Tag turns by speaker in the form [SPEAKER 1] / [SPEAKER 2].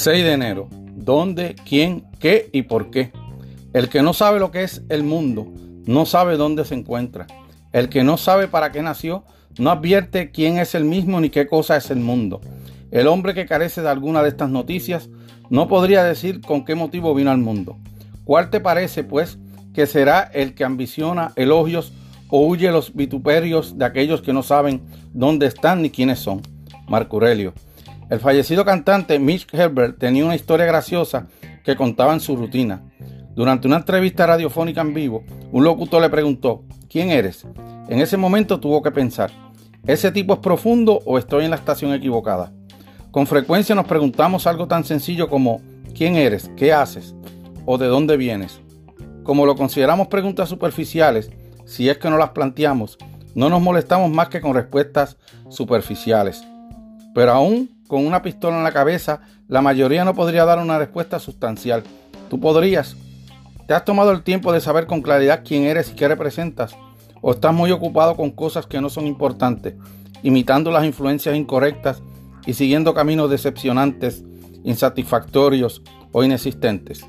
[SPEAKER 1] 6 de enero. ¿Dónde, quién, qué y por qué? El que no sabe lo que es el mundo, no sabe dónde se encuentra. El que no sabe para qué nació, no advierte quién es el mismo ni qué cosa es el mundo. El hombre que carece de alguna de estas noticias no podría decir con qué motivo vino al mundo. ¿Cuál te parece, pues, que será el que ambiciona elogios o huye los vituperios de aquellos que no saben dónde están ni quiénes son? Marco Aurelio. El fallecido cantante Mitch Herbert tenía una historia graciosa que contaba en su rutina. Durante una entrevista radiofónica en vivo, un locutor le preguntó, ¿quién eres? En ese momento tuvo que pensar, ¿ese tipo es profundo o estoy en la estación equivocada? Con frecuencia nos preguntamos algo tan sencillo como, ¿quién eres? ¿Qué haces? ¿O de dónde vienes? Como lo consideramos preguntas superficiales, si es que no las planteamos, no nos molestamos más que con respuestas superficiales. Pero aún con una pistola en la cabeza, la mayoría no podría dar una respuesta sustancial. ¿Tú podrías? ¿Te has tomado el tiempo de saber con claridad quién eres y qué representas? ¿O estás muy ocupado con cosas que no son importantes, imitando las influencias incorrectas y siguiendo caminos decepcionantes, insatisfactorios o inexistentes?